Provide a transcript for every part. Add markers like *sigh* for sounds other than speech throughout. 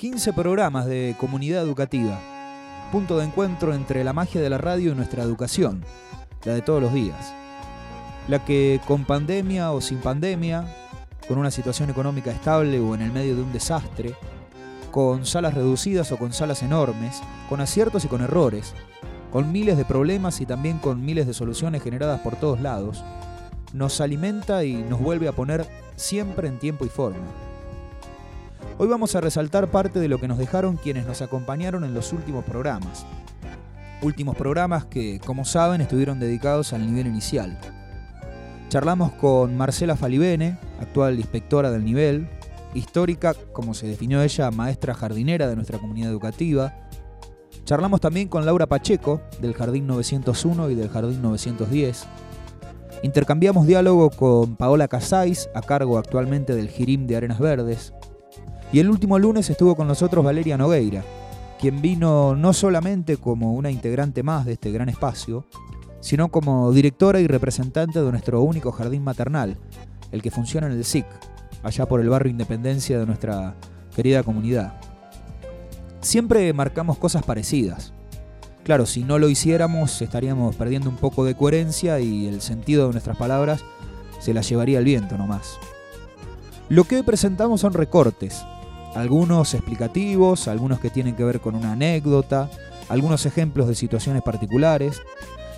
15 programas de comunidad educativa, punto de encuentro entre la magia de la radio y nuestra educación, la de todos los días. La que con pandemia o sin pandemia, con una situación económica estable o en el medio de un desastre, con salas reducidas o con salas enormes, con aciertos y con errores, con miles de problemas y también con miles de soluciones generadas por todos lados, nos alimenta y nos vuelve a poner siempre en tiempo y forma. Hoy vamos a resaltar parte de lo que nos dejaron quienes nos acompañaron en los últimos programas. Últimos programas que, como saben, estuvieron dedicados al nivel inicial. Charlamos con Marcela Falibene, actual inspectora del nivel, histórica, como se definió ella, maestra jardinera de nuestra comunidad educativa. Charlamos también con Laura Pacheco, del Jardín 901 y del Jardín 910. Intercambiamos diálogo con Paola Casais, a cargo actualmente del Girim de Arenas Verdes. Y el último lunes estuvo con nosotros Valeria Nogueira, quien vino no solamente como una integrante más de este gran espacio, sino como directora y representante de nuestro único jardín maternal, el que funciona en el SIC, allá por el barrio Independencia de nuestra querida comunidad. Siempre marcamos cosas parecidas. Claro, si no lo hiciéramos estaríamos perdiendo un poco de coherencia y el sentido de nuestras palabras se las llevaría el viento nomás. Lo que hoy presentamos son recortes, algunos explicativos, algunos que tienen que ver con una anécdota, algunos ejemplos de situaciones particulares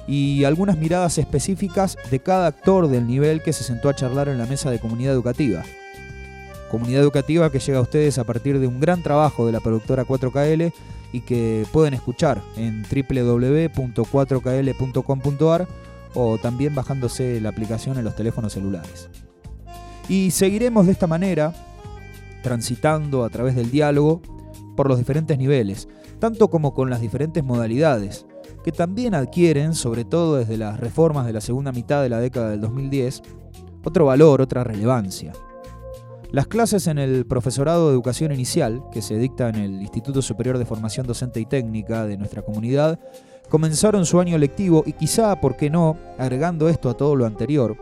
y algunas miradas específicas de cada actor del nivel que se sentó a charlar en la mesa de comunidad educativa comunidad educativa que llega a ustedes a partir de un gran trabajo de la productora 4KL y que pueden escuchar en www.4kl.com.ar o también bajándose la aplicación en los teléfonos celulares. Y seguiremos de esta manera, transitando a través del diálogo por los diferentes niveles, tanto como con las diferentes modalidades, que también adquieren, sobre todo desde las reformas de la segunda mitad de la década del 2010, otro valor, otra relevancia. Las clases en el profesorado de educación inicial, que se dicta en el Instituto Superior de Formación Docente y Técnica de nuestra comunidad, comenzaron su año lectivo y quizá, ¿por qué no?, agregando esto a todo lo anterior,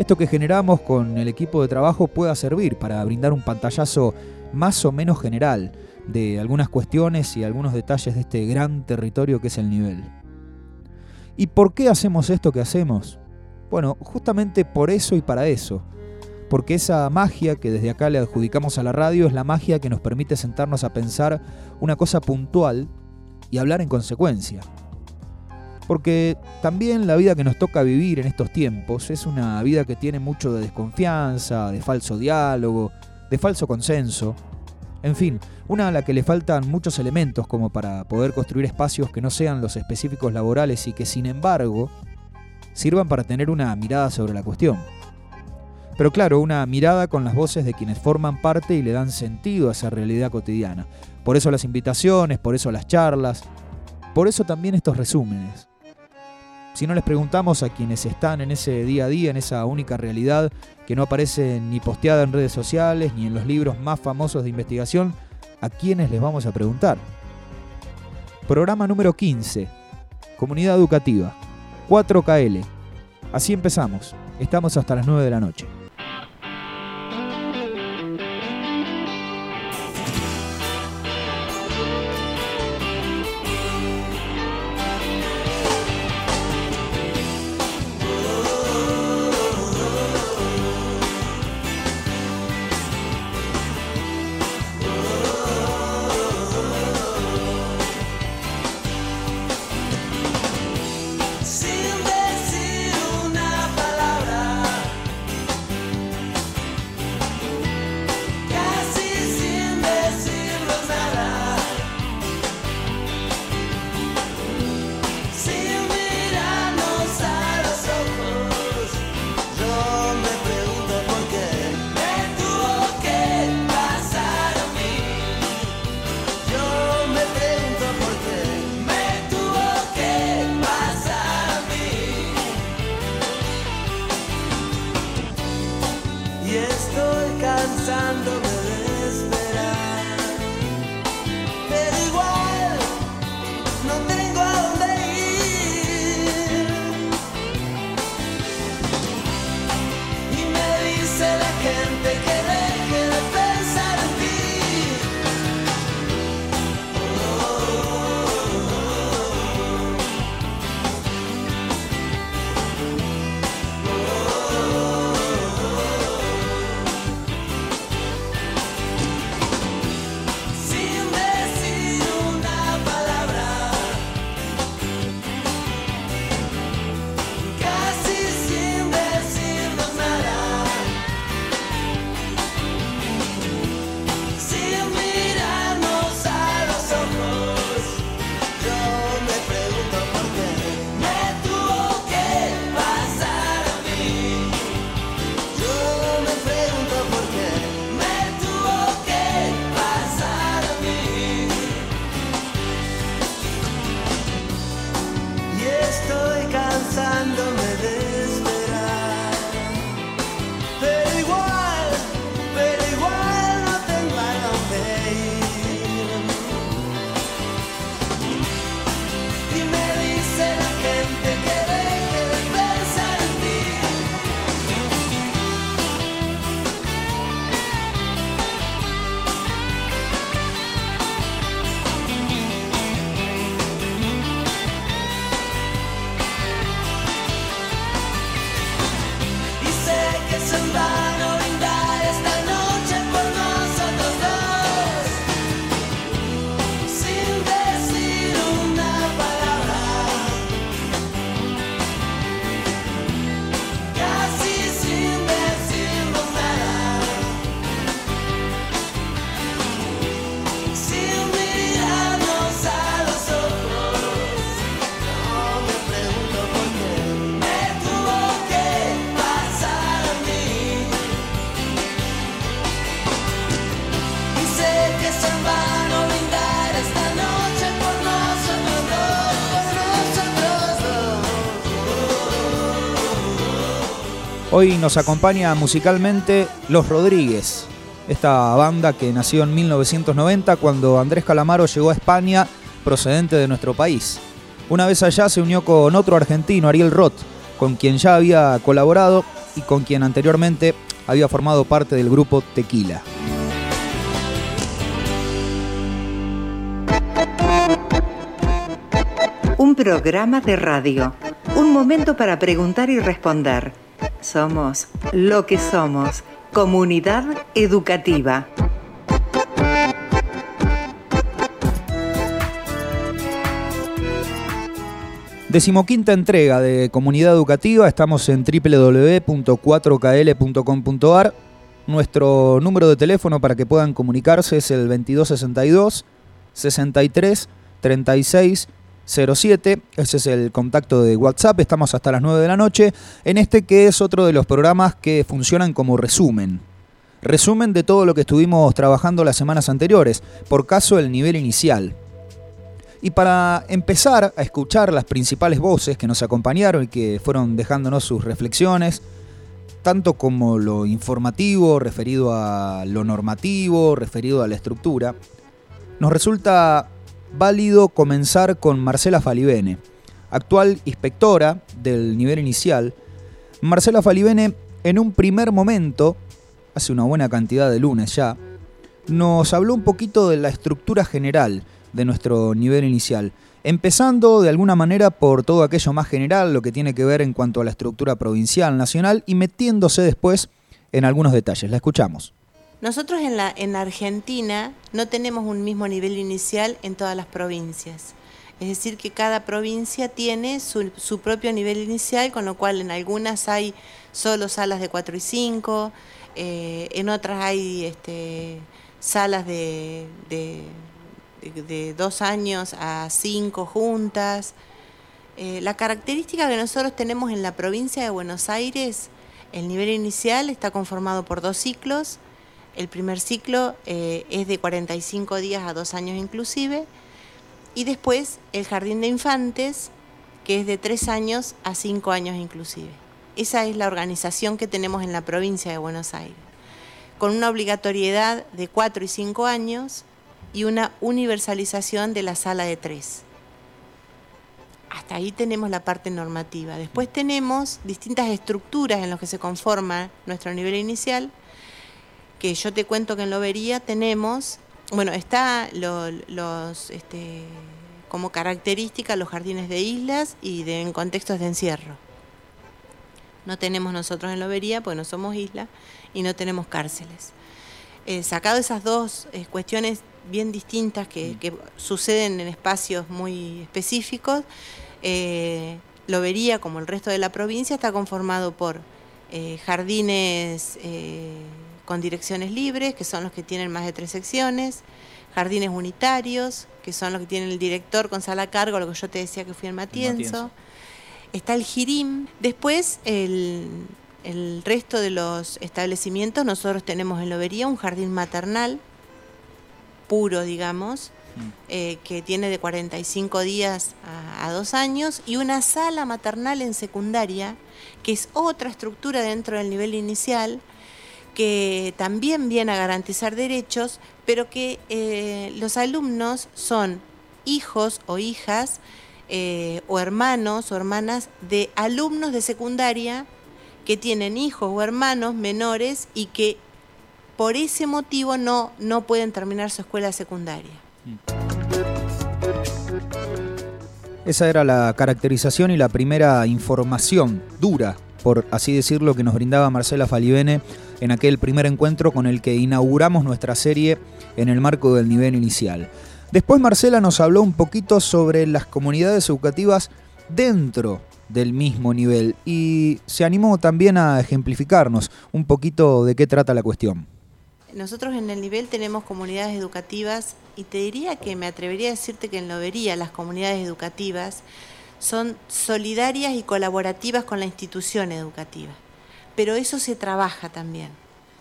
esto que generamos con el equipo de trabajo pueda servir para brindar un pantallazo más o menos general de algunas cuestiones y algunos detalles de este gran territorio que es el nivel. ¿Y por qué hacemos esto que hacemos? Bueno, justamente por eso y para eso porque esa magia que desde acá le adjudicamos a la radio es la magia que nos permite sentarnos a pensar una cosa puntual y hablar en consecuencia. Porque también la vida que nos toca vivir en estos tiempos es una vida que tiene mucho de desconfianza, de falso diálogo, de falso consenso. En fin, una a la que le faltan muchos elementos como para poder construir espacios que no sean los específicos laborales y que sin embargo sirvan para tener una mirada sobre la cuestión. Pero claro, una mirada con las voces de quienes forman parte y le dan sentido a esa realidad cotidiana. Por eso las invitaciones, por eso las charlas, por eso también estos resúmenes. Si no les preguntamos a quienes están en ese día a día, en esa única realidad que no aparece ni posteada en redes sociales ni en los libros más famosos de investigación, ¿a quiénes les vamos a preguntar? Programa número 15. Comunidad Educativa. 4KL. Así empezamos. Estamos hasta las 9 de la noche. Hoy nos acompaña musicalmente Los Rodríguez, esta banda que nació en 1990 cuando Andrés Calamaro llegó a España procedente de nuestro país. Una vez allá se unió con otro argentino, Ariel Roth, con quien ya había colaborado y con quien anteriormente había formado parte del grupo Tequila. Un programa de radio, un momento para preguntar y responder somos lo que somos, comunidad educativa. Decimoquinta entrega de Comunidad Educativa, estamos en www.4kl.com.ar. Nuestro número de teléfono para que puedan comunicarse es el 2262 63 36 07, ese es el contacto de WhatsApp, estamos hasta las 9 de la noche, en este que es otro de los programas que funcionan como resumen. Resumen de todo lo que estuvimos trabajando las semanas anteriores, por caso el nivel inicial. Y para empezar a escuchar las principales voces que nos acompañaron y que fueron dejándonos sus reflexiones, tanto como lo informativo, referido a lo normativo, referido a la estructura, nos resulta válido comenzar con Marcela Falibene, actual inspectora del nivel inicial. Marcela Falibene, en un primer momento, hace una buena cantidad de lunes ya, nos habló un poquito de la estructura general de nuestro nivel inicial, empezando de alguna manera por todo aquello más general, lo que tiene que ver en cuanto a la estructura provincial, nacional, y metiéndose después en algunos detalles. La escuchamos. Nosotros en la, en Argentina no tenemos un mismo nivel inicial en todas las provincias. Es decir, que cada provincia tiene su, propio nivel inicial, con lo cual en algunas hay solo salas de 4 y 5, eh, en otras hay este, salas de, de, de, dos años a cinco juntas. Eh, la característica que nosotros tenemos en la provincia de Buenos Aires, el nivel inicial está conformado por dos ciclos, el primer ciclo eh, es de 45 días a dos años inclusive. Y después el jardín de infantes, que es de tres años a cinco años inclusive. Esa es la organización que tenemos en la provincia de Buenos Aires, con una obligatoriedad de cuatro y cinco años y una universalización de la sala de tres. Hasta ahí tenemos la parte normativa. Después tenemos distintas estructuras en las que se conforma nuestro nivel inicial, que yo te cuento que en Lobería tenemos, bueno, está los, este, como característica los jardines de islas y de, en contextos de encierro. No tenemos nosotros en Lobería, porque no somos isla, y no tenemos cárceles. Eh, sacado esas dos eh, cuestiones bien distintas que, mm. suceden en espacios muy específicos, eh, Lobería, como el resto de la provincia, está conformado por jardines con direcciones libres, que son los que tienen más de tres secciones, jardines unitarios, que son los que tienen el director con sala a cargo, lo que yo te decía que fui en Matienzo. Está el Girim. Después, el, resto de los establecimientos, nosotros tenemos en Lobería un jardín maternal, puro, digamos, mm. eh, que tiene de 45 días a, a, dos años, y una sala maternal en secundaria, que es otra estructura dentro del nivel inicial, que también viene a garantizar derechos, pero que eh, los alumnos son hijos o hijas eh, o hermanos o hermanas de alumnos de secundaria que tienen hijos o hermanos menores y que por ese motivo no, no pueden terminar su escuela secundaria. Esa era la caracterización y la primera información dura, por así decirlo, que nos brindaba Marcela Falibene en aquel primer encuentro con el que inauguramos nuestra serie en el marco del nivel inicial. Después Marcela nos habló un poquito sobre las comunidades educativas dentro del mismo nivel y se animó también a ejemplificarnos un poquito de qué trata la cuestión. Nosotros en el nivel tenemos comunidades educativas y te diría que me atrevería a decirte que en Lobería las comunidades educativas son solidarias y colaborativas con la institución educativa pero eso se trabaja también.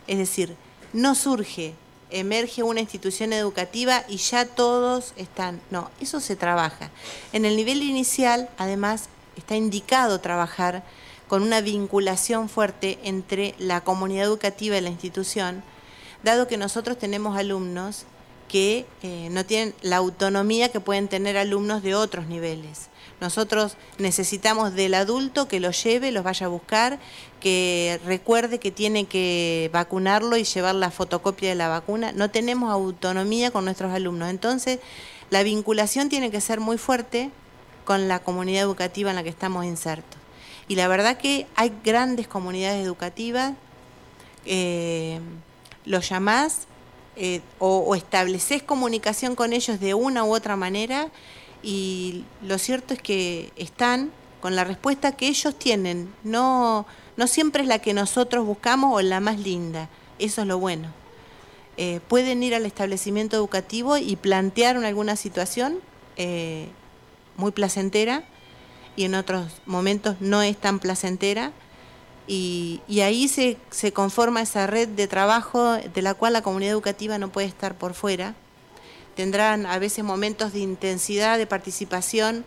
Es decir, no surge emerge una institución educativa y ya todos están. No, eso se trabaja. En el nivel inicial, además, está indicado trabajar con una vinculación fuerte entre la comunidad educativa y la institución, dado que nosotros tenemos alumnos que eh, no tienen la autonomía que pueden tener alumnos de otros niveles. Nosotros necesitamos del adulto que lo lleve, los vaya a buscar, que recuerde que tiene que vacunarlo y llevar la fotocopia de la vacuna. No tenemos autonomía con nuestros alumnos. Entonces, la vinculación tiene que ser muy fuerte con la comunidad educativa en la que estamos insertos. Y la verdad que hay grandes comunidades educativas, eh, los llamás eh, o, o estableces comunicación con ellos de una u otra manera y lo cierto es que están con la respuesta que ellos tienen. No, no siempre es la que nosotros buscamos o la más linda. Eso es lo bueno. Eh, pueden ir al establecimiento educativo y plantear alguna situación eh, muy placentera y en otros momentos no es tan placentera. Y, y ahí se, se conforma esa red de trabajo de la cual la comunidad educativa no puede estar por fuera tendrán a veces momentos de intensidad, de participación,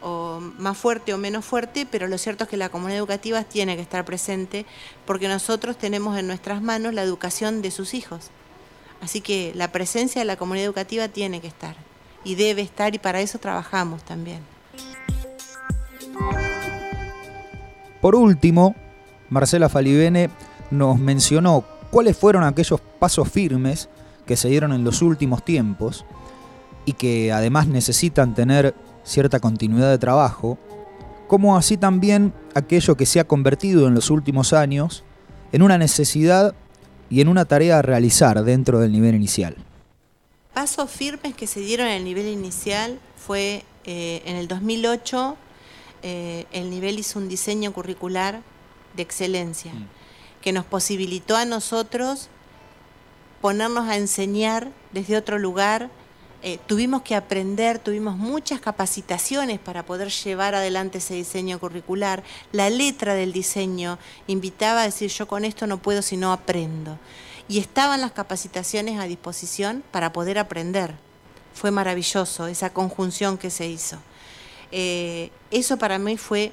o más fuerte o menos fuerte, pero lo cierto es que la comunidad educativa tiene que estar presente porque nosotros tenemos en nuestras manos la educación de sus hijos. Así que la presencia de la comunidad educativa tiene que estar y debe estar y para eso trabajamos también. Por último, Marcela Falibene nos mencionó cuáles fueron aquellos pasos firmes que se dieron en los últimos tiempos y que además necesitan tener cierta continuidad de trabajo, como así también aquello que se ha convertido en los últimos años en una necesidad y en una tarea a realizar dentro del nivel inicial. Pasos firmes que se dieron en el nivel inicial fue eh, en el 2008, eh, el nivel hizo un diseño curricular de excelencia, mm. que nos posibilitó a nosotros ponernos a enseñar desde otro lugar. Eh, tuvimos que aprender, tuvimos muchas capacitaciones para poder llevar adelante ese diseño curricular. La letra del diseño invitaba a decir yo con esto no puedo si no aprendo. Y estaban las capacitaciones a disposición para poder aprender. Fue maravilloso esa conjunción que se hizo. Eh, eso para mí fue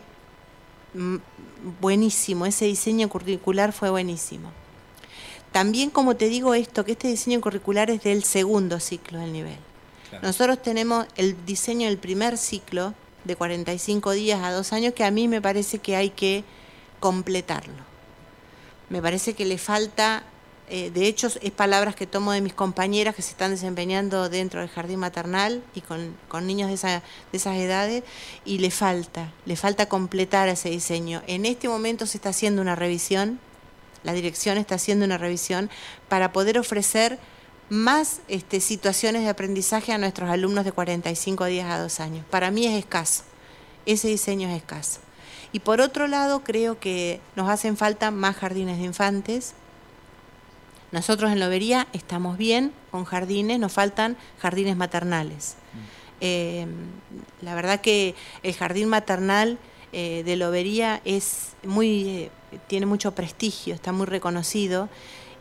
buenísimo, ese diseño curricular fue buenísimo. También, como te digo esto, que este diseño curricular es del segundo ciclo del nivel. Nosotros tenemos el diseño del primer ciclo de 45 días a dos años que a mí me parece que hay que completarlo. Me parece que le falta, eh, de hecho es palabras que tomo de mis compañeras que se están desempeñando dentro del jardín maternal y con, niños de, de esas edades, y le falta, le falta completar ese diseño. En este momento se está haciendo una revisión la dirección está haciendo una revisión para poder ofrecer más este, situaciones de aprendizaje a nuestros alumnos de 45 días a dos años. Para mí es escaso, ese diseño es escaso. Y por otro lado, creo que nos hacen falta más jardines de infantes. Nosotros en Lobería estamos bien con jardines, nos faltan jardines maternales. Mm. Eh, la verdad que el jardín maternal eh, de Lobería es muy, eh, tiene mucho prestigio, está muy reconocido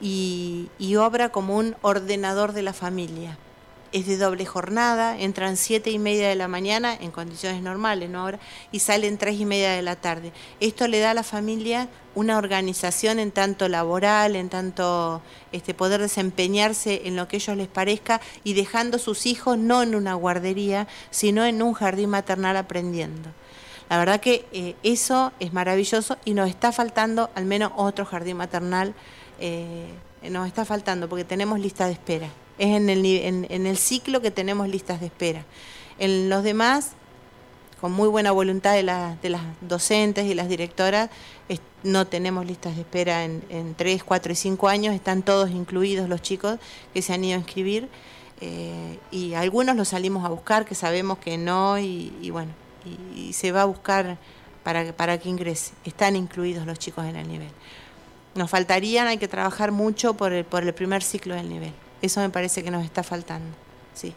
y, obra como un ordenador de la familia. Es de doble jornada, entran siete y media de la mañana en condiciones normales, ¿no? Ahora, y salen tres y media de la tarde. Esto le da a la familia una organización en tanto laboral, en tanto este, poder desempeñarse en lo que ellos les parezca y dejando sus hijos no en una guardería, sino en un jardín maternal aprendiendo. La verdad que eh, eso es maravilloso y nos está faltando al menos otro jardín maternal, eh, nos está faltando porque tenemos lista de espera. Es en el, en, el ciclo que tenemos listas de espera. En los demás, con muy buena voluntad de, de las docentes y las directoras, no tenemos listas de espera en, en 3, 4 y 5 años, están todos incluidos los chicos que se han ido a inscribir. Eh, y algunos los salimos a buscar, que sabemos que no, y bueno, y, se va a buscar para, para que ingrese. Están incluidos los chicos en el nivel. Nos faltarían, hay que trabajar mucho por el, por el primer ciclo del nivel. Eso me parece que nos está faltando. Sí.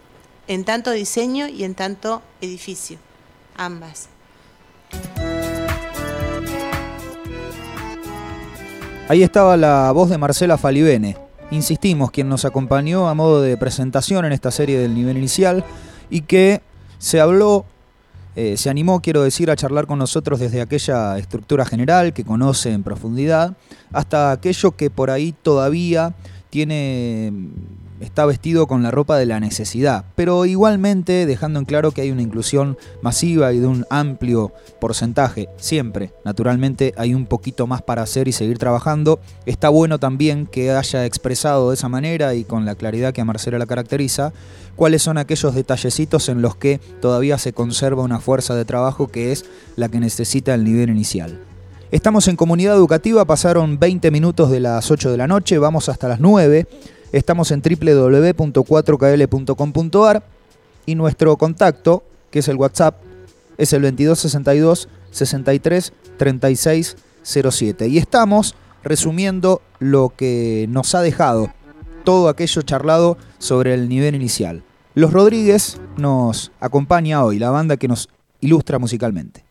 En tanto diseño y en tanto edificio. Ambas. Ahí estaba la voz de Marcela Falibene, insistimos, quien nos acompañó a modo de presentación en esta serie del nivel inicial y que se habló, eh, se animó, quiero decir, a charlar con nosotros desde aquella estructura general que conoce en profundidad hasta aquello que por ahí todavía tiene está vestido con la ropa de la necesidad, pero igualmente dejando en claro que hay una inclusión masiva y de un amplio porcentaje. Siempre, naturalmente, hay un poquito más para hacer y seguir trabajando. Está bueno también que haya expresado de esa manera y con la claridad que a Marcela la caracteriza, cuáles son aquellos detallecitos en los que todavía se conserva una fuerza de trabajo que es la que necesita el nivel inicial. Estamos en comunidad educativa, pasaron 20 minutos de las 8 de la noche, vamos hasta las 9. Estamos en www.4kl.com.ar y nuestro contacto, que es el WhatsApp, es el 2262 63 36 07. Y estamos resumiendo lo que nos ha dejado todo aquello charlado sobre el nivel inicial. Los Rodríguez nos acompaña hoy, la banda que nos ilustra musicalmente.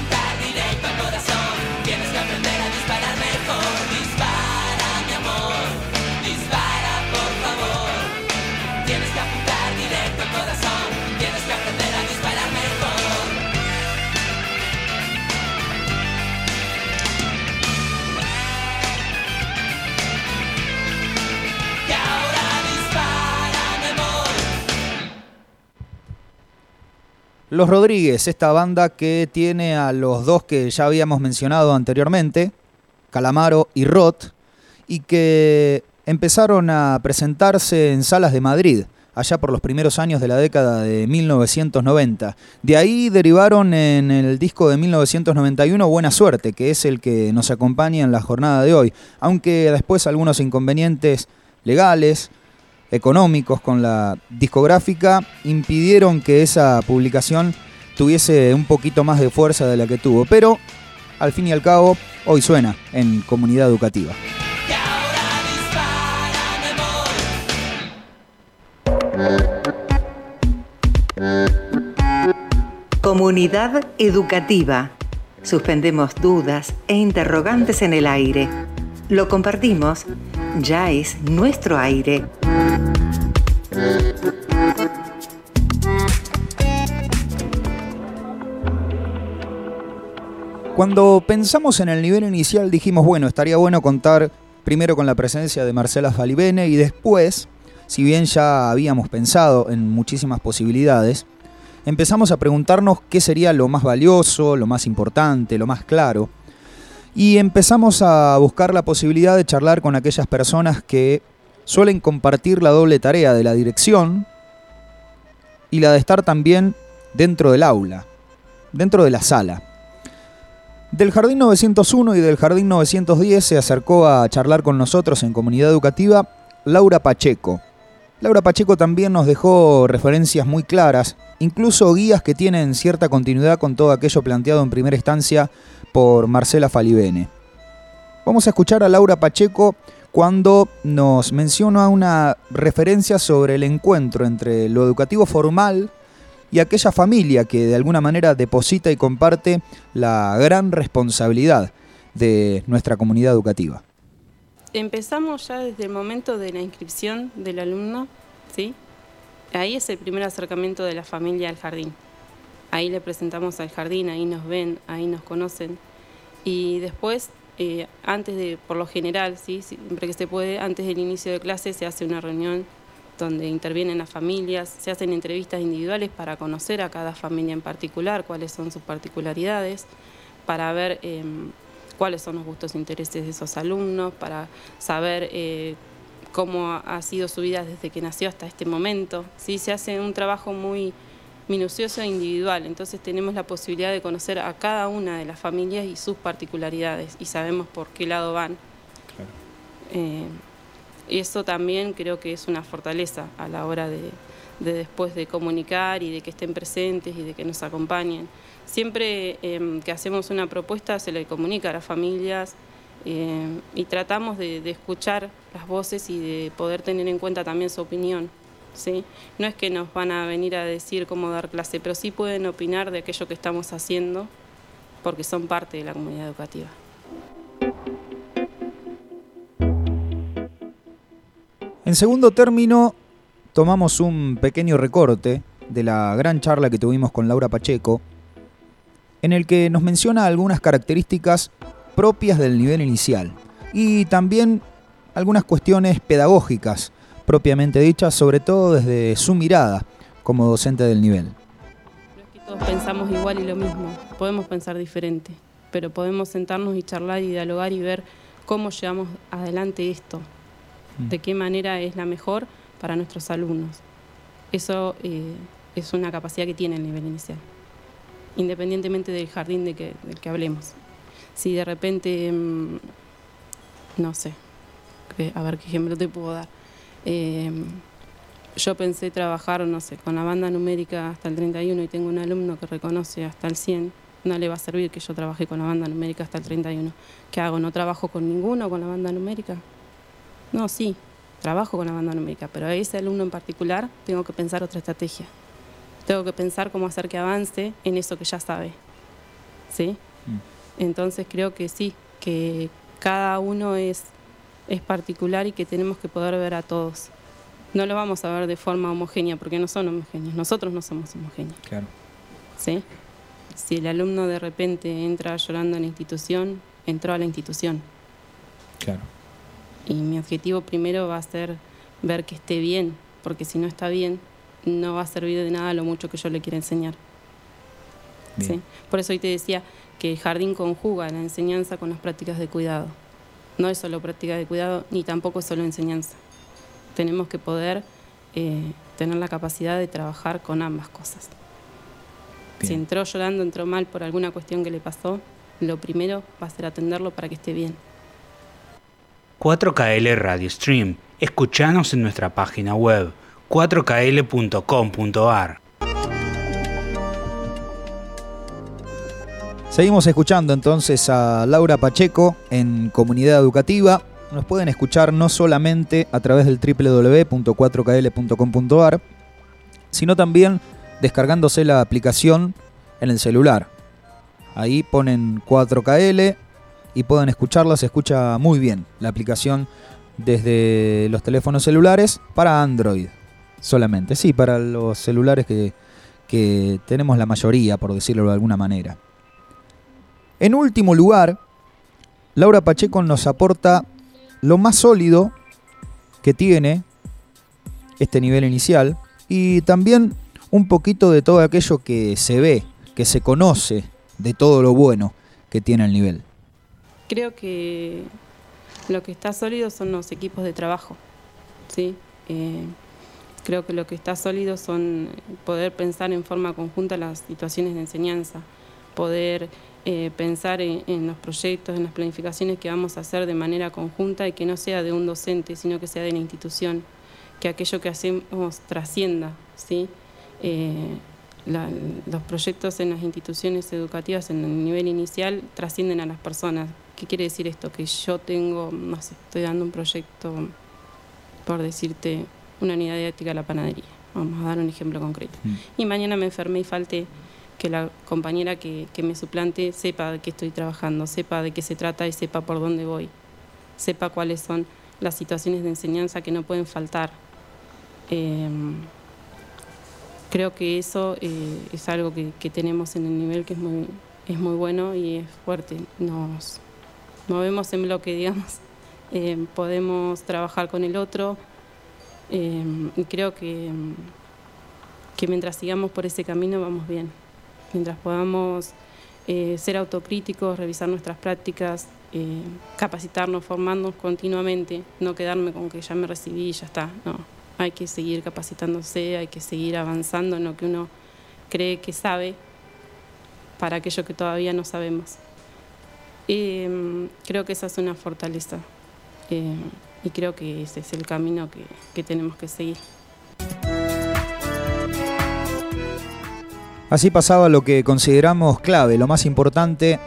Somebody they Los Rodríguez, esta banda que tiene a los dos que ya habíamos mencionado anteriormente, Calamaro y Roth, y que empezaron a presentarse en salas de Madrid, allá por los primeros años de la década de 1990. De ahí derivaron en el disco de 1991 Buena Suerte, que es el que nos acompaña en la jornada de hoy, aunque después algunos inconvenientes legales, económicos con la discográfica impidieron que esa publicación tuviese un poquito más de fuerza de la que tuvo. Pero, al fin y al cabo, hoy suena en comunidad educativa. Comunidad educativa. Suspendemos dudas e interrogantes en el aire. Lo compartimos. Ya es nuestro aire. Cuando pensamos en el nivel inicial dijimos, bueno, estaría bueno contar primero con la presencia de Marcela Falibene y después si bien ya habíamos pensado en muchísimas posibilidades, empezamos a preguntarnos qué sería lo más valioso, lo más importante, lo más claro, y empezamos a buscar la posibilidad de charlar con aquellas personas que suelen compartir la doble tarea de la dirección y la de estar también dentro del aula, dentro de la sala. Del Jardín 901 y del Jardín 910 se acercó a charlar con nosotros en comunidad educativa Laura Pacheco. Laura Pacheco también nos dejó referencias muy claras, incluso guías que tienen cierta continuidad con todo aquello planteado en primera instancia por Marcela Falibene. Vamos a escuchar a Laura Pacheco cuando nos menciona una referencia sobre el encuentro entre lo educativo formal y aquella familia que de alguna manera deposita y comparte la gran responsabilidad de nuestra comunidad educativa. Empezamos ya desde el momento de la inscripción del alumno, ¿sí? Ahí es el primer acercamiento de la familia al jardín. Ahí le presentamos al jardín, ahí nos ven, ahí nos conocen. Y después, eh, antes de, por lo general, ¿sí? siempre que se puede, antes del inicio de clase se hace una reunión donde intervienen las familias, se hacen entrevistas individuales para conocer a cada familia en particular, cuáles son sus particularidades, para ver em, cuáles son los gustos e intereses de esos alumnos, para saber eh, cómo ha sido su vida desde que nació hasta este momento. ¿sí? Se hace un trabajo muy minucioso e individual, entonces tenemos la posibilidad de conocer a cada una de las familias y sus particularidades y sabemos por qué lado van. Eh, eso también creo que es una fortaleza a la hora de, después de comunicar y de que estén presentes y de que nos acompañen. Siempre em, que hacemos una propuesta se le comunica a las familias em, y tratamos de, escuchar las voces y de poder tener en cuenta también su opinión. No es que nos van a venir a decir cómo dar clase, pero sí pueden opinar de aquello que estamos haciendo porque son parte de la comunidad educativa. En segundo término, tomamos un pequeño recorte de la gran charla que tuvimos con Laura Pacheco, en el que nos menciona algunas características propias del nivel inicial y también algunas cuestiones pedagógicas propiamente dichas, sobre todo desde su mirada como docente del nivel. No es que todos pensamos igual y lo mismo, podemos pensar diferente, pero podemos sentarnos y charlar y dialogar y ver cómo llevamos adelante esto, de qué manera es la mejor para nuestros alumnos. Eso eh, es una capacidad que tiene el nivel inicial, independientemente del jardín de que, del que hablemos. Si de repente, mm, no sé, a ver qué ejemplo te puedo dar. Em, yo pensé trabajar, no sé, con la banda numérica hasta el 31 y tengo un alumno que reconoce hasta el 100, no le va a servir que yo trabaje con la banda numérica hasta el 31. ¿Qué hago? ¿No trabajo con ninguno con la banda numérica? No, sí, trabajo con la banda numérica, pero a ese alumno en particular tengo que pensar otra estrategia. Tengo que pensar cómo hacer que avance en eso que ya sabe. ¿Sí? Mm. Entonces creo que sí, que cada uno es, es particular y que tenemos que poder ver a todos. No lo vamos a ver de forma homogénea porque no son homogéneos. Nosotros no somos homogéneos. Claro. ¿Sí? Si el alumno de repente entra llorando a la institución, entró a la institución. Claro. Y mi objetivo primero va a ser ver que esté bien, porque si no está bien, no va a servir de nada lo mucho que yo le quiera enseñar. ¿Sí? Por eso hoy te decía que el jardín conjuga la enseñanza con las prácticas de cuidado. No es solo práctica de cuidado, ni tampoco es solo enseñanza. Tenemos que poder eh, tener la capacidad de trabajar con ambas cosas. Si entró llorando, entró mal por alguna cuestión que le pasó, lo primero va a ser atenderlo para que esté bien. 4KL Radio Stream. Escuchanos en nuestra página web 4kl.com.ar. Seguimos escuchando entonces a Laura Pacheco en Comunidad Educativa. Nos pueden escuchar no solamente a través del www.4kl.com.ar, sino también descargándose la aplicación en el celular. Ahí ponen 4KL y pueden escucharla. Se escucha muy bien la aplicación desde los teléfonos celulares para Android solamente. Sí, para los celulares que, que tenemos la mayoría, por decirlo de alguna manera. En último lugar, Laura Pacheco nos aporta lo más sólido que tiene este nivel inicial y también un poquito de todo aquello que se ve, que se conoce de todo lo bueno que tiene el nivel. Creo que lo que está sólido son los equipos de trabajo, ¿sí? Eh, creo que lo que está sólido son poder pensar en forma conjunta las situaciones de enseñanza, poder eh, pensar en, los proyectos, en las planificaciones que vamos a hacer de manera conjunta y que no sea de un docente, sino que sea de la institución, que aquello que hacemos trascienda. ¿sí? Eh, los proyectos en las instituciones educativas en el nivel inicial trascienden a las personas. ¿Qué quiere decir esto? Que yo tengo, no sé, estoy dando un proyecto, por decirte, una unidad didáctica a la panadería. Vamos a dar un ejemplo concreto. Mm. Y mañana me enfermé y falté que la compañera que, me suplante sepa de qué estoy trabajando, sepa de qué se trata y sepa por dónde voy, sepa cuáles son las situaciones de enseñanza que no pueden faltar. Em, creo que eso eh, es algo que, tenemos en el nivel que es muy, es muy bueno y es fuerte. Nos movemos en bloque, *laughs* digamos. Em, podemos trabajar con el otro em, y creo que, que mientras sigamos por ese camino vamos bien mientras podamos eh, ser autocríticos, revisar nuestras prácticas, eh, capacitarnos, formarnos continuamente, no quedarme con que ya me recibí y ya está. No, hay que seguir capacitándose, hay que seguir avanzando en lo que uno cree que sabe para aquello que todavía no sabemos. Em, creo que esa es una fortaleza eh, y creo que ese es el camino que tenemos que seguir. Así pasaba lo que consideramos clave, lo más importante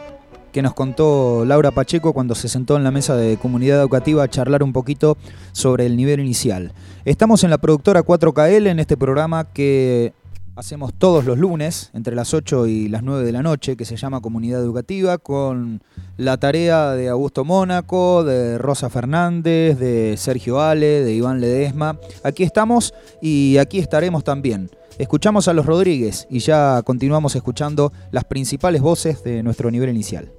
que nos contó Laura Pacheco cuando se sentó en la mesa de comunidad educativa a charlar un poquito sobre el nivel inicial. Estamos en la productora 4KL en este programa que hacemos todos los lunes entre las 8 y las 9 de la noche, que se llama Comunidad Educativa, con la tarea de Augusto Mónaco, de Rosa Fernández, de Sergio Ale, de Iván Ledesma. Aquí estamos y aquí estaremos también. Escuchamos a los Rodríguez y ya continuamos escuchando las principales voces de nuestro nivel inicial.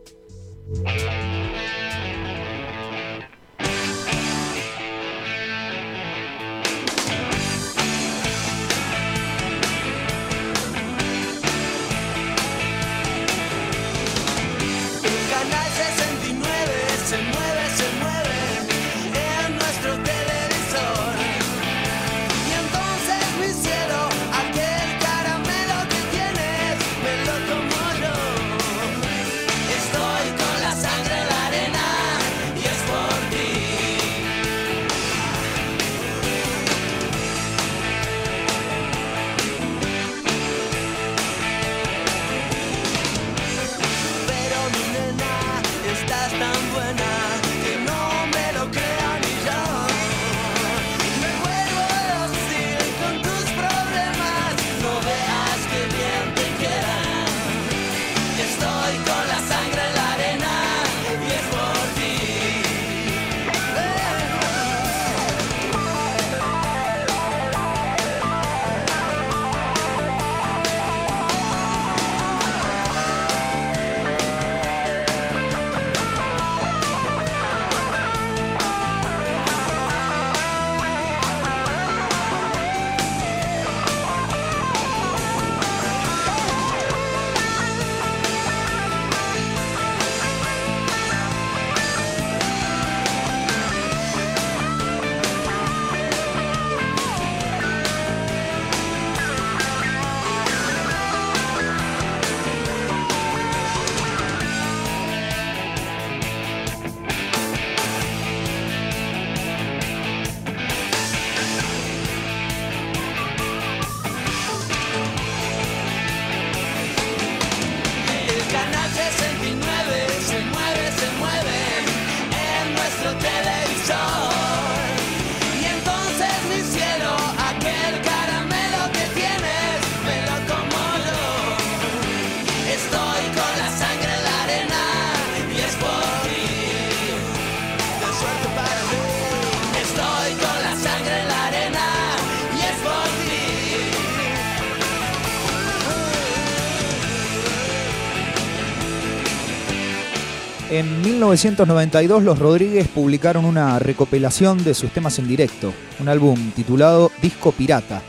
En 1992 los Rodríguez publicaron una recopilación de sus temas en directo, un álbum titulado Disco Pirata.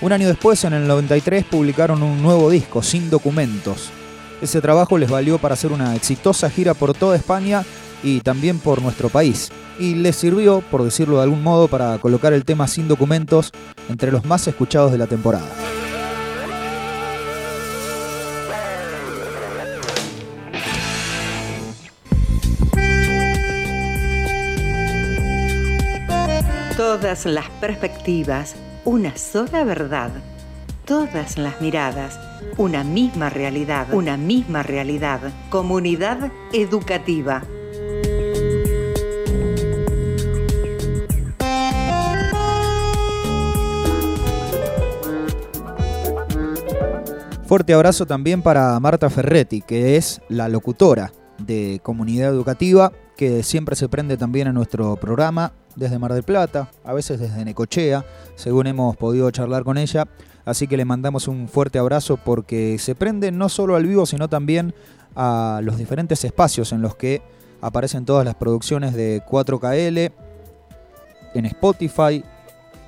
Un año después, en el 93, publicaron un nuevo disco, Sin Documentos. Ese trabajo les valió para hacer una exitosa gira por toda España y también por nuestro país. Y les sirvió, por decirlo de algún modo, para colocar el tema Sin Documentos entre los más escuchados de la temporada. Todas las perspectivas, una sola verdad. Todas las miradas, una misma realidad, una misma realidad. Comunidad educativa. Fuerte abrazo también para Marta Ferretti, que es la locutora de Comunidad Educativa, que siempre se prende también a nuestro programa desde Mar del Plata, a veces desde Necochea, según hemos podido charlar con ella. Así que le mandamos un fuerte abrazo porque se prende no solo al vivo, sino también a los diferentes espacios en los que aparecen todas las producciones de 4KL en Spotify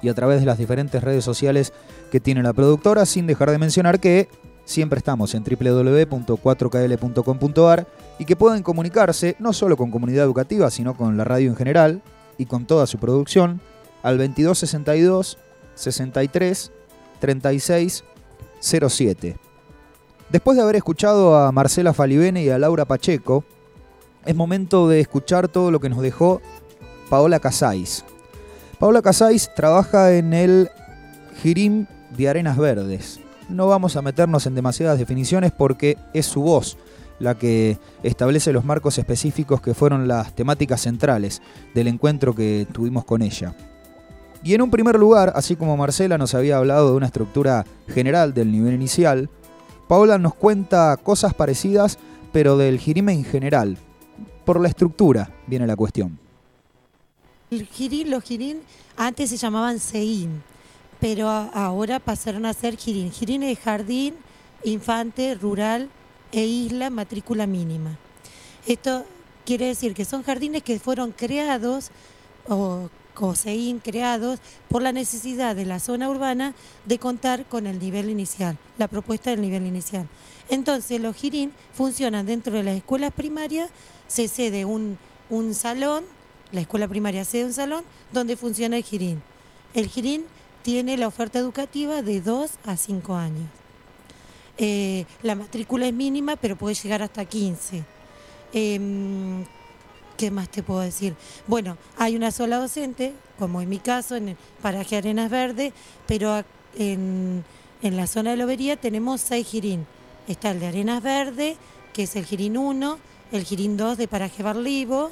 y a través de las diferentes redes sociales que tiene la productora, sin dejar de mencionar que siempre estamos en www.4kl.com.ar y que pueden comunicarse no solo con comunidad educativa, sino con la radio en general, y con toda su producción al 2262 63 36 07. Después de haber escuchado a Marcela Falibene y a Laura Pacheco, es momento de escuchar todo lo que nos dejó Paola Casais. Paola Casais trabaja en el Girim de Arenas Verdes. No vamos a meternos en demasiadas definiciones porque es su voz la que establece los marcos específicos que fueron las temáticas centrales del encuentro que tuvimos con ella. Y en un primer lugar, así como Marcela nos había hablado de una estructura general del nivel inicial, Paola nos cuenta cosas parecidas, pero del jirime en general. Por la estructura viene la cuestión. El jirín, los jirín antes se llamaban seín, pero ahora pasaron a ser jirín. Jirín es jardín, infante, rural, e isla matrícula mínima. Esto quiere decir que son jardines que fueron creados o COSEIN creados por la necesidad de la zona urbana de contar con el nivel inicial, la propuesta del nivel inicial. Entonces los girín funcionan dentro de las escuelas primarias, se cede un, un salón, la escuela primaria cede un salón donde funciona el girín. El girín tiene la oferta educativa de 2 a 5 años. Eh, la matrícula es mínima, pero puede llegar hasta 15. Em, ¿Qué más te puedo decir? Bueno, hay una sola docente, como en mi caso, en el paraje Arenas Verde, pero en, la zona de Lobería tenemos seis girín. Está el de Arenas Verde, que es el girín 1, el girín 2 de paraje Barlivo,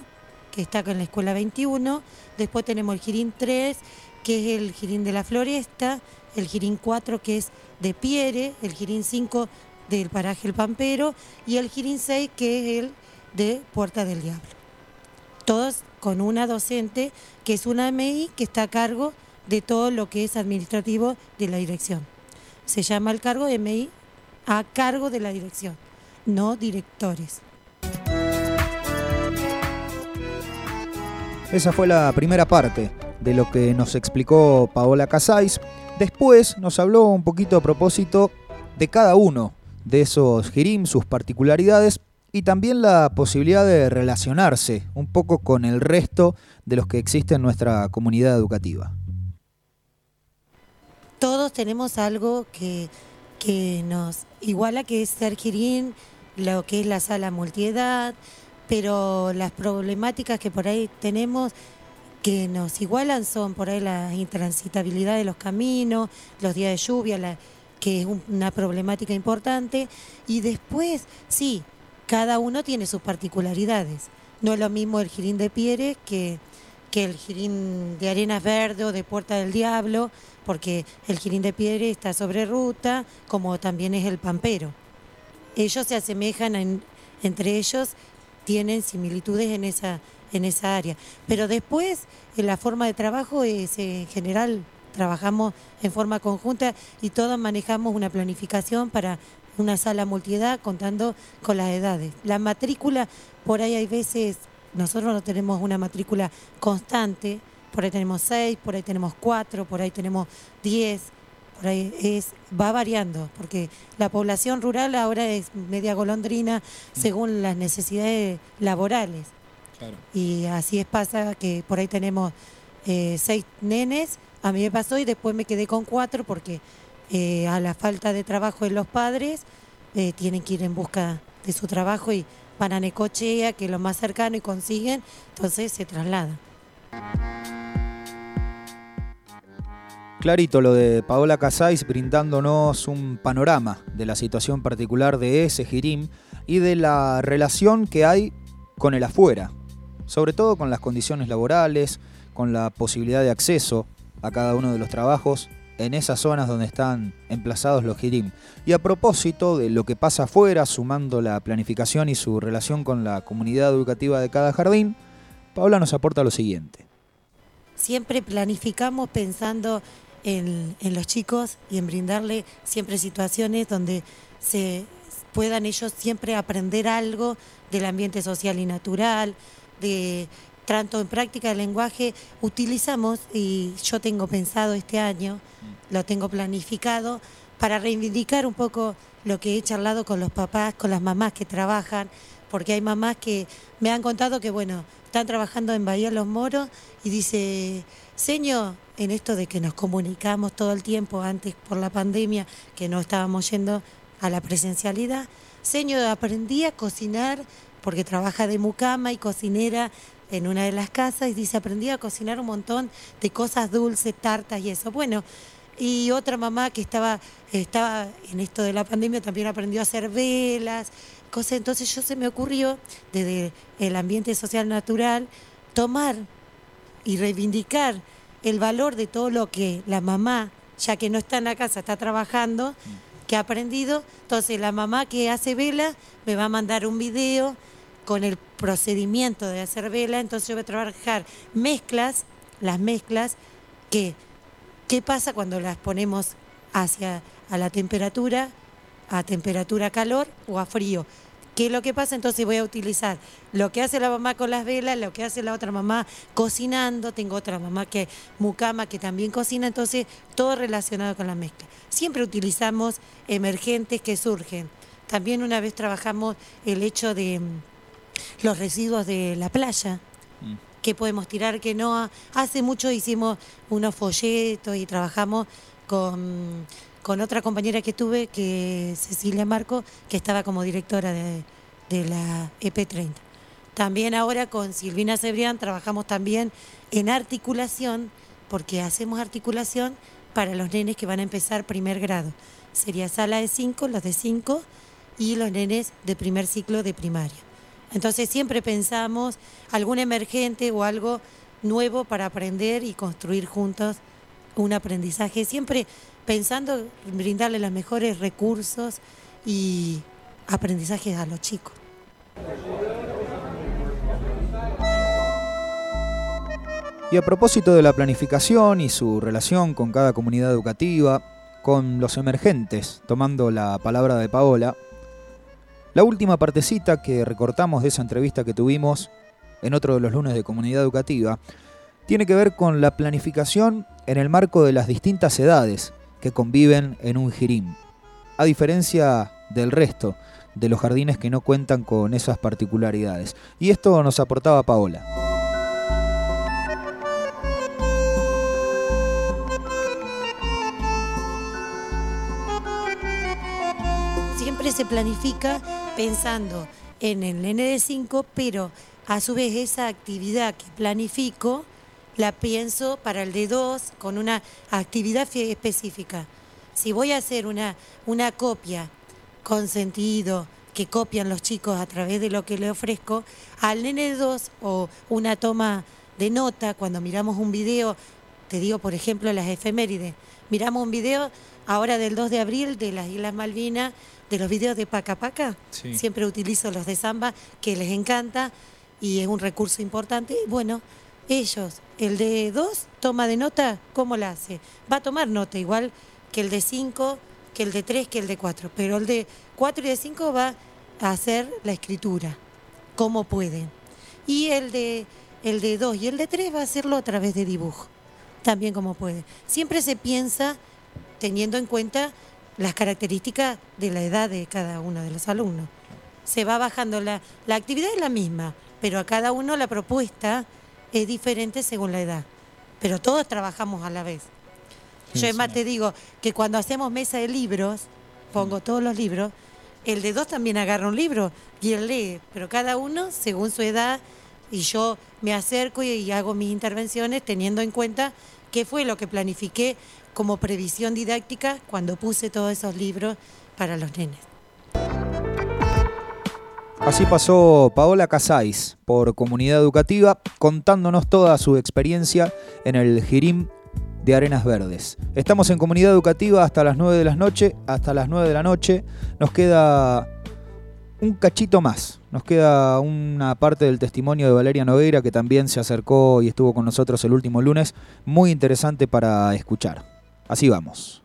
que está en la escuela 21. Después tenemos el girín 3, que es el girín de la Floresta, el girín 4, que es de Piere, el Girín 5 del paraje El Pampero y el Girín 6 que es el de Puerta del Diablo. Todos con una docente que es una MEI que está a cargo de todo lo que es administrativo de la dirección. Se llama el cargo de MEI a cargo de la dirección, no directores. Esa fue la primera parte de lo que nos explicó Paola Casais Después nos habló un poquito a propósito de cada uno de esos girim, sus particularidades y también la posibilidad de relacionarse un poco con el resto de los que existen en nuestra comunidad educativa. Todos tenemos algo que, nos iguala, que es ser girim, lo que es la sala multiedad, pero las problemáticas que por ahí tenemos que nos igualan son por ahí la intransitabilidad de los caminos, los días de lluvia, que es una problemática importante. Y después, sí, cada uno tiene sus particularidades. No es lo mismo el Girín de Pieres que, que el Girín de Arenas Verde o de Puerta del Diablo, porque el Girín de Pieres está sobre ruta, como también es el Pampero. Ellos se asemejan entre ellos, tienen similitudes en esa en esa área. Pero después, en la forma de trabajo es en general trabajamos en forma conjunta y todos manejamos una planificación para una sala multiedad contando con las edades. La matrícula, por ahí hay veces, nosotros no tenemos una matrícula constante, por ahí tenemos seis, por ahí tenemos cuatro, por ahí tenemos diez, por ahí es, va variando, porque la población rural ahora es media golondrina según las necesidades laborales. Y así es pasa que por ahí tenemos eh, seis nenes, a mí me pasó y después me quedé con cuatro porque eh, a la falta de trabajo de los padres eh, tienen que ir en busca de su trabajo y van a Necochea, que es lo más cercano y consiguen, entonces se trasladan. Clarito lo de Paola Casais brindándonos un panorama de la situación particular de ese Girim y de la relación que hay con el afuera, sobre todo con las condiciones laborales, con la posibilidad de acceso a cada uno de los trabajos en esas zonas donde están emplazados los Girim. Y a propósito de lo que pasa afuera, sumando la planificación y su relación con la comunidad educativa de cada jardín, Paola nos aporta lo siguiente. Siempre planificamos pensando en, los chicos y en brindarle siempre situaciones donde se puedan ellos siempre aprender algo del ambiente social y natural, de tanto en práctica del lenguaje, utilizamos, y yo tengo pensado este año, lo tengo planificado, para reivindicar un poco lo que he charlado con los papás, con las mamás que trabajan, porque hay mamás que me han contado que, bueno, están trabajando en Bahía Los Moros y dice, señor, en esto de que nos comunicamos todo el tiempo antes por la pandemia, que no estábamos yendo a la presencialidad. Señor, aprendí a cocinar porque trabaja de mucama y cocinera en una de las casas y dice, aprendí a cocinar un montón de cosas dulces, tartas y eso. Bueno, y otra mamá que estaba, estaba en esto de la pandemia también aprendió a hacer velas, cosas. Entonces yo se me ocurrió, desde el ambiente social natural, tomar y reivindicar el valor de todo lo que la mamá, ya que no está en la casa, está trabajando, que ha aprendido. Entonces la mamá que hace vela me va a mandar un video con el procedimiento de hacer vela, entonces yo voy a trabajar mezclas, las mezclas, que qué pasa cuando las ponemos hacia a la temperatura, a temperatura calor o a frío. ¿Qué es lo que pasa? Entonces voy a utilizar lo que hace la mamá con las velas, lo que hace la otra mamá cocinando, tengo otra mamá que mucama que también cocina, entonces todo relacionado con la mezcla. Siempre utilizamos emergentes que surgen. También una vez trabajamos el hecho de los residuos de la playa, mm. que podemos tirar, que no. Hace mucho hicimos unos folletos y trabajamos con con otra compañera que tuve, que Cecilia Marco, que estaba como directora de, la EP30. También ahora con Silvina Cebrián trabajamos también en articulación, porque hacemos articulación para los nenes que van a empezar primer grado. Sería sala de 5, los de 5 y los nenes de primer ciclo de primaria. Entonces siempre pensamos algún emergente o algo nuevo para aprender y construir juntos un aprendizaje. Siempre pensando en brindarle los mejores recursos y aprendizajes a los chicos. Y a propósito de la planificación y su relación con cada comunidad educativa, con los emergentes, tomando la palabra de Paola, la última partecita que recortamos de esa entrevista que tuvimos en otro de los lunes de comunidad educativa, tiene que ver con la planificación en el marco de las distintas edades que conviven en un jirim, a diferencia del resto de los jardines que no cuentan con esas particularidades. Y esto nos aportaba Paola. Se planifica pensando en el nene de 5, pero a su vez esa actividad que planifico la pienso para el de dos con una actividad específica. Si voy a hacer una, una copia con sentido, que copian los chicos a través de lo que le ofrezco, al nene de dos o una toma de nota, cuando miramos un video, te digo por ejemplo las efemérides, miramos un video ahora del 2 de abril de las Islas Malvinas, de los videos de Paca Paca, siempre utilizo los de samba, que les encanta y es un recurso importante. Bueno, ellos, el de dos toma de nota, ¿cómo la hace? Va a tomar nota igual que el de cinco que el de 3 que el de 4, pero el de 4 y de 5 va a hacer la escritura, como pueden. Y el de, el de 2 y el de 3 va a hacerlo a través de dibujo, también como puede. Siempre se piensa teniendo en cuenta las características de la edad de cada uno de los alumnos. Se va bajando la, la actividad es la misma, pero a cada uno la propuesta es diferente según la edad. Pero todos trabajamos a la vez. Yo es más te digo que cuando hacemos mesa de libros, pongo todos los libros, el de dos también agarra un libro y él lee, pero cada uno según su edad y yo me acerco y hago mis intervenciones teniendo en cuenta qué fue lo que planifiqué como previsión didáctica cuando puse todos esos libros para los nenes. Así pasó Paola Casais por Comunidad Educativa contándonos toda su experiencia en el Girim de Arenas Verdes. Estamos en Comunidad Educativa hasta las 9 de la noche, hasta las 9 de la noche. Nos queda un cachito más. Nos queda una parte del testimonio de Valeria Nogueira que también se acercó y estuvo con nosotros el último lunes, muy interesante para escuchar. Así vamos.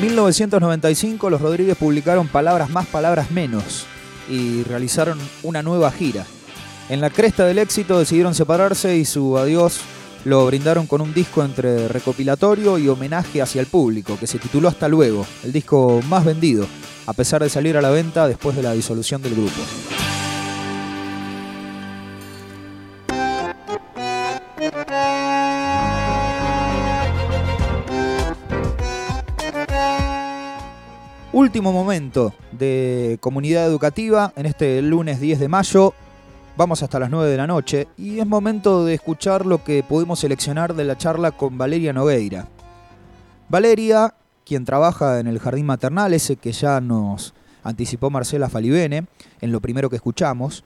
En 1995 los Rodríguez publicaron Palabras más, Palabras menos y realizaron una nueva gira. En la cresta del éxito decidieron separarse y su adiós lo brindaron con un disco entre recopilatorio y homenaje hacia el público, que se tituló Hasta luego, el disco más vendido, a pesar de salir a la venta después de la disolución del grupo. Último momento de comunidad educativa en este lunes 10 de mayo. Vamos hasta las 9 de la noche y es momento de escuchar lo que pudimos seleccionar de la charla con Valeria Nogueira. Valeria, quien trabaja en el jardín maternal, ese que ya nos anticipó Marcela Falibene en lo primero que escuchamos,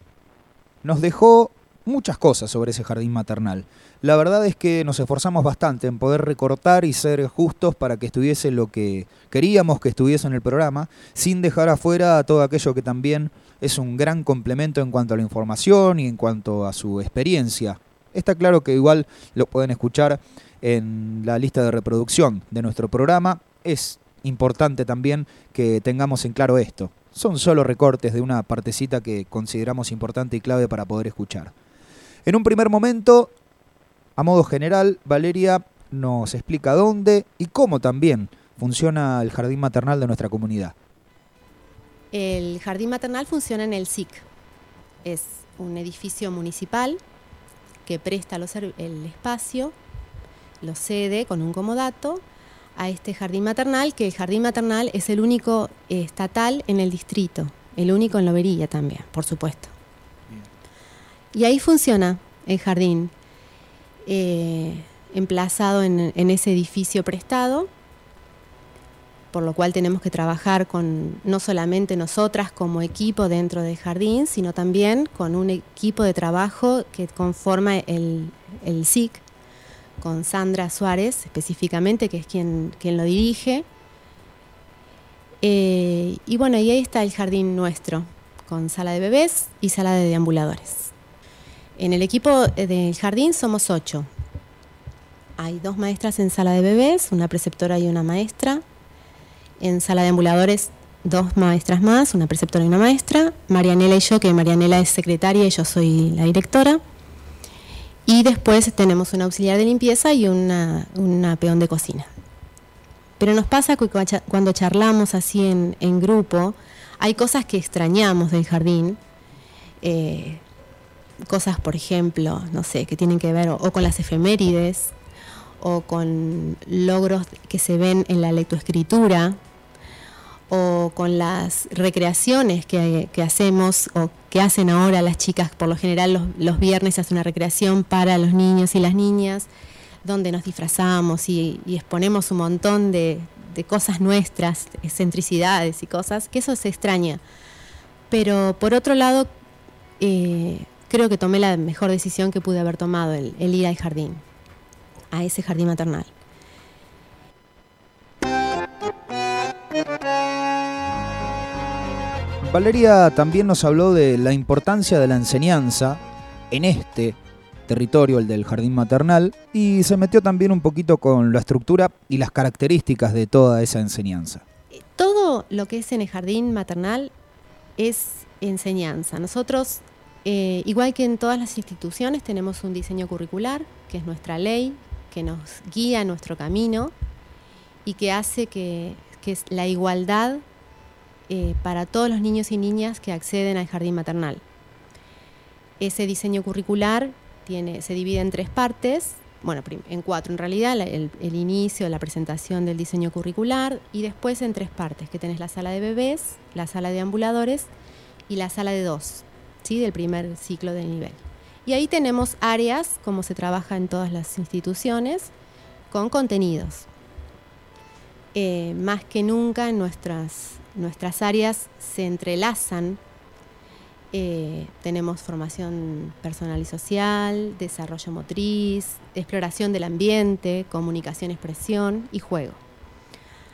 nos dejó muchas cosas sobre ese jardín maternal. La verdad es que nos esforzamos bastante en poder recortar y ser justos para que estuviese lo que queríamos que estuviese en el programa, sin dejar afuera todo aquello que también es un gran complemento en cuanto a la información y en cuanto a su experiencia. Está claro que igual lo pueden escuchar en la lista de reproducción de nuestro programa. Es importante también que tengamos en claro esto. Son solo recortes de una partecita que consideramos importante y clave para poder escuchar. En un primer momento, a modo general, Valeria nos explica dónde y cómo también funciona el jardín maternal de nuestra comunidad. El jardín maternal funciona en el SIC. Es un edificio municipal que presta el espacio, lo cede con un comodato a este jardín maternal, que el jardín maternal es el único estatal en el distrito, el único en Lobería también, por supuesto. Y ahí funciona el jardín, eh, emplazado en, ese edificio prestado, por lo cual tenemos que trabajar con no solamente nosotras como equipo dentro del jardín, sino también con un equipo de trabajo que conforma el, el SIC, con Sandra Suárez específicamente, que es quien, quien lo dirige. Eh, y bueno, y ahí está el jardín nuestro, con sala de bebés y sala de deambuladores. En el equipo eh, del jardín somos ocho. Hay dos maestras en sala de bebés, una preceptora y una maestra. En sala de ambuladores, dos maestras más, una preceptora y una maestra. Marianela y yo, que Marianela es secretaria y yo soy la directora. Y después tenemos una auxiliar de limpieza y una, una peón de cocina. Pero nos pasa que cua- cuando charlamos así en, en grupo, hay cosas que extrañamos del jardín. eh, cosas, por ejemplo, no sé, que tienen que ver o, con las efemérides, o con logros que se ven en la lectoescritura, o con las recreaciones que, que hacemos o que hacen ahora las chicas. Por lo general los, los viernes hace una recreación para los niños y las niñas, donde nos disfrazamos y, y exponemos un montón de, de cosas nuestras, excentricidades y cosas, que eso se extraña. Pero por otro lado, eh, creo que tomé la mejor decisión que pude haber tomado, el, el ir al jardín, a ese jardín maternal. Valeria también nos habló de la importancia de la enseñanza en este territorio, el del jardín maternal, y se metió también un poquito con la estructura y las características de toda esa enseñanza. Todo lo que es en el jardín maternal es enseñanza. Nosotros, eh, igual que en todas las instituciones, tenemos un diseño curricular, que es nuestra ley, que nos guía nuestro camino y que hace que, es la igualdad eh, para todos los niños y niñas que acceden al jardín maternal. Ese diseño curricular se divide en tres partes, bueno, en cuatro en realidad, el, el inicio, la presentación del diseño curricular y después en tres partes, que tenés la sala de bebés, la sala de ambuladores y la sala de dos, ¿sí? del primer ciclo de nivel. Y ahí tenemos áreas, como se trabaja en todas las instituciones, con contenidos. Eh, más que nunca nuestras, nuestras áreas se entrelazan. Eh, tenemos formación personal y social, desarrollo motriz, exploración del ambiente, comunicación, expresión y juego.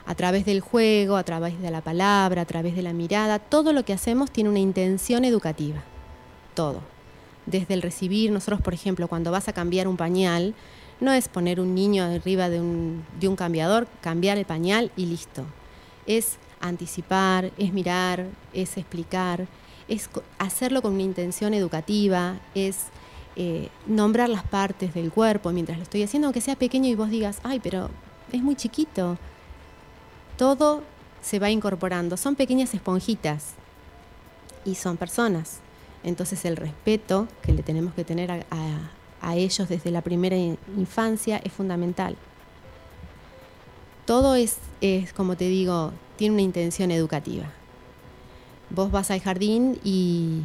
A través del juego, a través de la palabra, a través de la mirada, todo lo que hacemos tiene una intención educativa. Todo. Desde el recibir, nosotros por ejemplo, cuando vas a cambiar un pañal, no es poner un niño arriba de un, de un cambiador, cambiar el pañal y listo. Es anticipar, es mirar, es explicar, es hacerlo con una intención educativa, es eh, nombrar las partes del cuerpo mientras lo estoy haciendo, aunque sea pequeño y vos digas, ay, pero es muy chiquito. Todo se va incorporando, son pequeñas esponjitas y son personas. Entonces el respeto que le tenemos que tener a, ellos desde la primera in- infancia es fundamental. Todo es, es, como te digo, tiene una intención educativa. Vos vas al jardín y,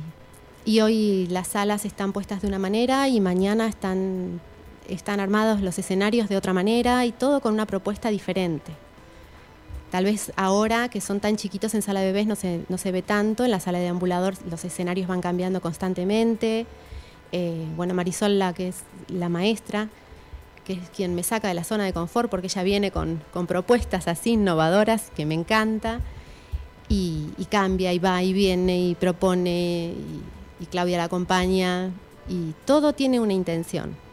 y hoy las salas están puestas de una manera y mañana están, están armados los escenarios de otra manera y todo con una propuesta diferente. Tal vez ahora que son tan chiquitos en sala de bebés no se, no se ve tanto, en la sala de ambulador los escenarios van cambiando constantemente. Eh, bueno, Marisol, la que es la maestra, que es quien me saca de la zona de confort porque ella viene con, con propuestas así innovadoras que me encanta y, cambia y va y viene y propone y, y Claudia la acompaña y todo tiene una intención.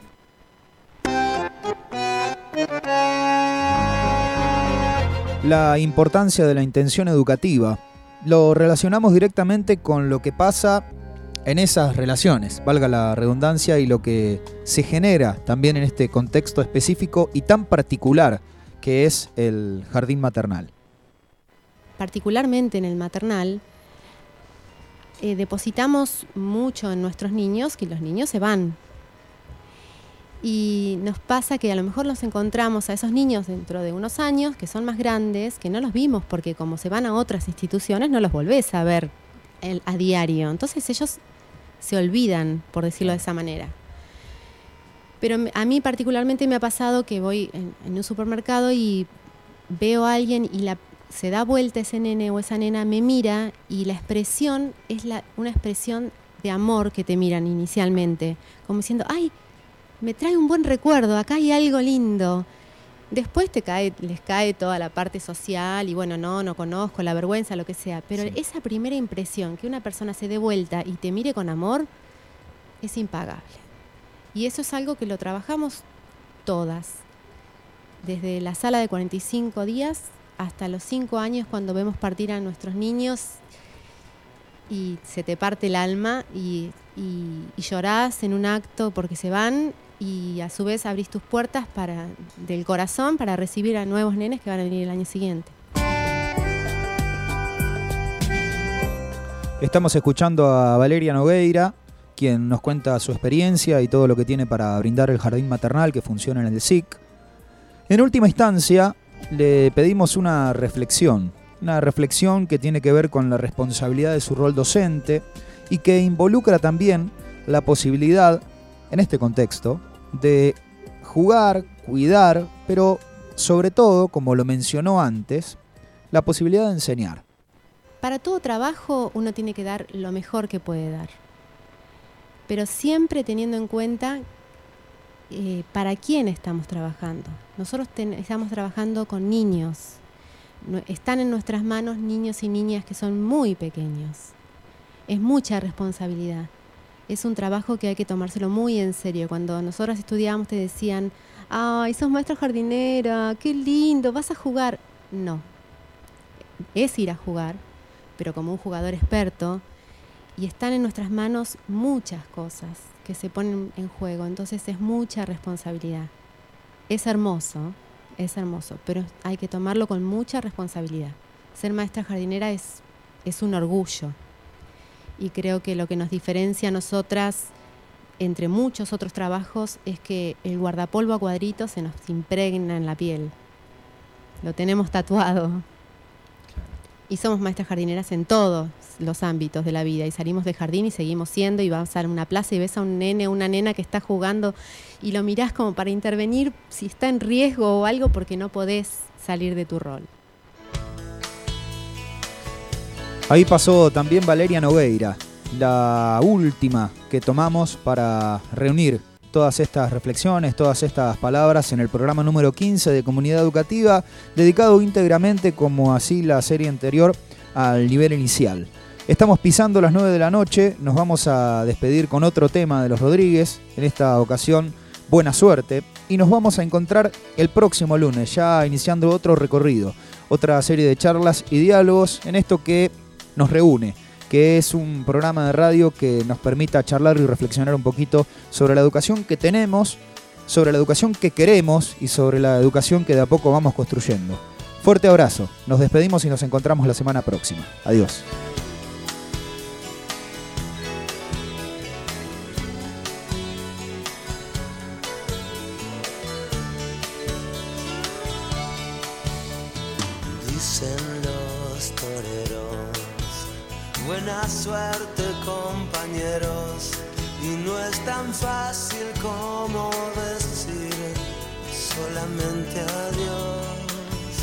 La importancia de la intención educativa lo relacionamos directamente con lo que pasa en esas relaciones, valga la redundancia, y lo que se genera también en este contexto específico y tan particular que es el jardín maternal. particularmente en el maternal, eh, depositamos mucho en nuestros niños que los niños se van. Y nos pasa que a lo mejor los encontramos a esos niños dentro de unos años que son más grandes, que no los vimos porque como se van a otras instituciones no los volvés a ver el- a diario. Entonces ellos se olvidan, por decirlo de esa manera. Pero a mí particularmente me ha pasado que voy en, en un supermercado y veo a alguien y la, se da vuelta ese nene o esa nena, me mira y la expresión es la, una expresión de amor que te miran inicialmente, como diciendo, ay, me trae un buen recuerdo, acá hay algo lindo. Después te cae, les cae toda la parte social y bueno, no, no conozco, la vergüenza, lo que sea. Pero Sí. esa primera impresión, que una persona se dé vuelta y te mire con amor, es impagable. Y eso es algo que lo trabajamos todas. Desde la sala de 45 días hasta los 5 años cuando vemos partir a nuestros niños y se te parte el alma y, llorás en un acto porque se van y a su vez abrís tus puertas para, del corazón para recibir a nuevos nenes que van a venir el año siguiente. Estamos escuchando a Valeria Nogueira, quien nos cuenta su experiencia y todo lo que tiene para brindar el jardín maternal que funciona en el SIC. En última instancia, le pedimos una reflexión, una reflexión que tiene que ver con la responsabilidad de su rol docente y que involucra también la posibilidad, en este contexto, de jugar, cuidar, pero sobre todo, como lo mencionó antes, la posibilidad de enseñar. Para todo trabajo uno tiene que dar lo mejor que puede dar, pero siempre teniendo en cuenta eh, para quién estamos trabajando. Nosotros estamos trabajando con niños, están en nuestras manos niños y niñas que son muy pequeños. Es mucha responsabilidad. Es un trabajo que hay que tomárselo muy en serio. Cuando nosotros estudiábamos te decían, ay, sos maestra jardinera, qué lindo, vas a jugar. No, es ir a jugar, pero como un jugador experto, y están en nuestras manos muchas cosas que se ponen en juego, entonces es mucha responsabilidad. Es hermoso, es hermoso, pero hay que tomarlo con mucha responsabilidad. Ser maestra jardinera es, es un orgullo y creo que lo que nos diferencia a nosotras entre muchos otros trabajos es que el guardapolvo a cuadritos se nos impregna en la piel. Lo tenemos tatuado. Y somos maestras jardineras en todos los ámbitos de la vida. Y salimos de jardín y seguimos siendo. Y vas a una plaza y ves a un nene una nena que está jugando y lo mirás como para intervenir si está en riesgo o algo porque no podés salir de tu rol. Ahí pasó también Valeria Nogueira, la última que tomamos para reunir todas estas reflexiones, todas estas palabras en el programa número 15 de Comunidad Educativa, dedicado íntegramente, como así la serie anterior, al nivel inicial. Estamos pisando las 9 de la noche, nos vamos a despedir con otro tema de los Rodríguez, en esta ocasión buena suerte, y nos vamos a encontrar el próximo lunes, ya iniciando otro recorrido, otra serie de charlas y diálogos en esto que nos reúne, que es un programa de radio que nos permita charlar y reflexionar un poquito sobre la educación que tenemos, sobre la educación que queremos y sobre la educación que de a poco vamos construyendo. Fuerte abrazo, nos despedimos y nos encontramos la semana próxima. Adiós. Fácil como decir solamente adiós.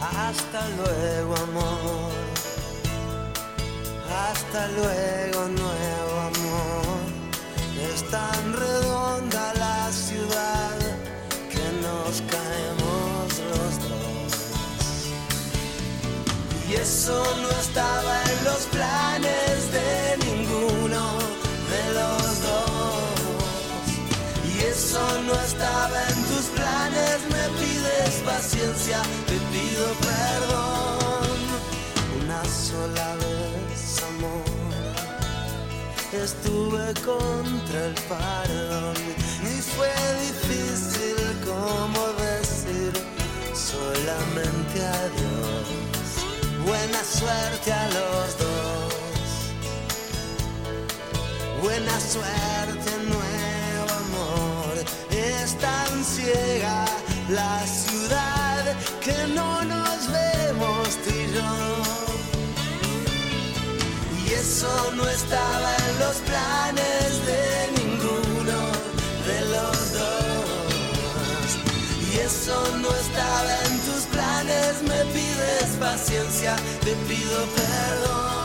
Hasta luego, amor. Hasta luego, nuevo amor. Es tan redonda la ciudad que nos caemos los dos. Y eso no estaba en los planes de eso no estaba en tus planes, me pides paciencia, te pido perdón. Una sola vez, amor, estuve contra el perdón y fue difícil como decir solamente adiós. Buena suerte a los dos. Buena suerte, eso no estaba en los planes de ninguno de los dos. Y eso no estaba en tus planes, me pides paciencia, te pido perdón.